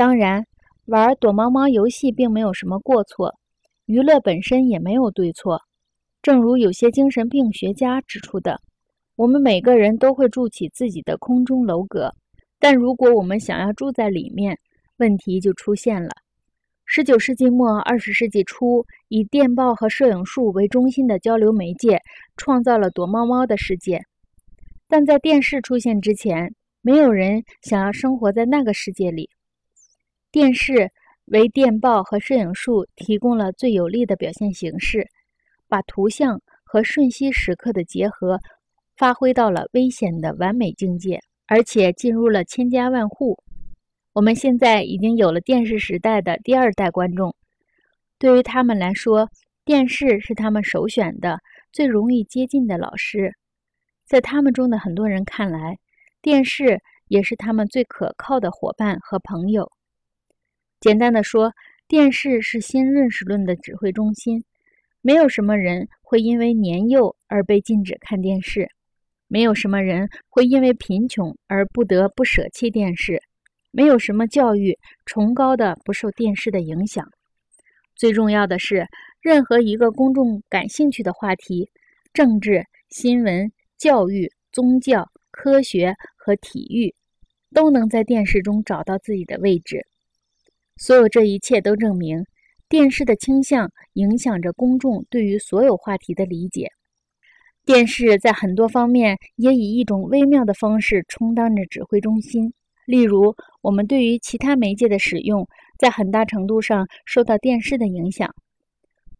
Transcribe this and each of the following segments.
当然，玩躲猫猫游戏并没有什么过错，娱乐本身也没有对错。正如有些精神病学家指出的，我们每个人都会筑起自己的空中楼阁，但如果我们想要住在里面，问题就出现了。十九世纪末二十世纪初，以电报和摄影术为中心的交流媒介，创造了躲猫猫的世界。但在电视出现之前，没有人想要生活在那个世界里。电视为电报和摄影术提供了最有力的表现形式，把图像和瞬息时刻的结合发挥到了危险的完美境界，而且进入了千家万户。我们现在已经有了电视时代的第二代观众，对于他们来说，电视是他们首选的、最容易接近的老师。在他们中的很多人看来，电视也是他们最可靠的伙伴和朋友。简单的说，电视是新认识论的指挥中心。没有什么人会因为年幼而被禁止看电视，没有什么人会因为贫穷而不得不舍弃电视，没有什么教育崇高的不受电视的影响。最重要的是，任何一个公众感兴趣的话题，政治、新闻、教育、宗教、科学和体育，都能在电视中找到自己的位置。所有这一切都证明，电视的倾向影响着公众对于所有话题的理解。电视在很多方面也以一种微妙的方式充当着指挥中心。例如，我们对于其他媒介的使用，在很大程度上受到电视的影响。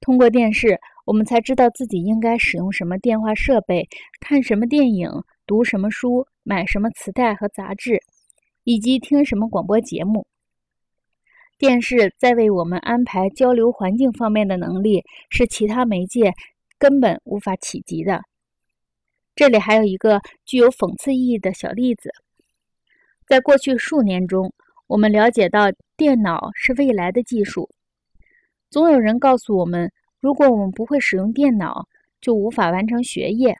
通过电视，我们才知道自己应该使用什么电话设备、看什么电影、读什么书、买什么磁带和杂志，以及听什么广播节目。电视在为我们安排交流环境方面的能力是其他媒介根本无法企及的。这里还有一个具有讽刺意义的小例子：在过去数年中，我们了解到电脑是未来的技术。总有人告诉我们，如果我们不会使用电脑，就无法完成学业，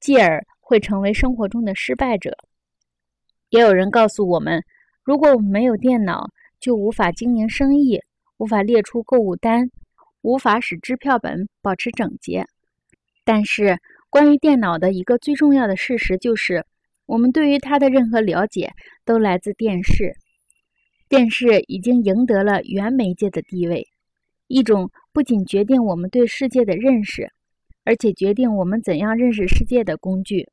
继而会成为生活中的失败者。也有人告诉我们，如果我们没有电脑，就无法经营生意，无法列出购物单，无法使支票本保持整洁。但是，关于电脑的一个最重要的事实就是，我们对于它的任何了解都来自电视。电视已经赢得了原媒介的地位，一种不仅决定我们对世界的认识，而且决定我们怎样认识世界的工具。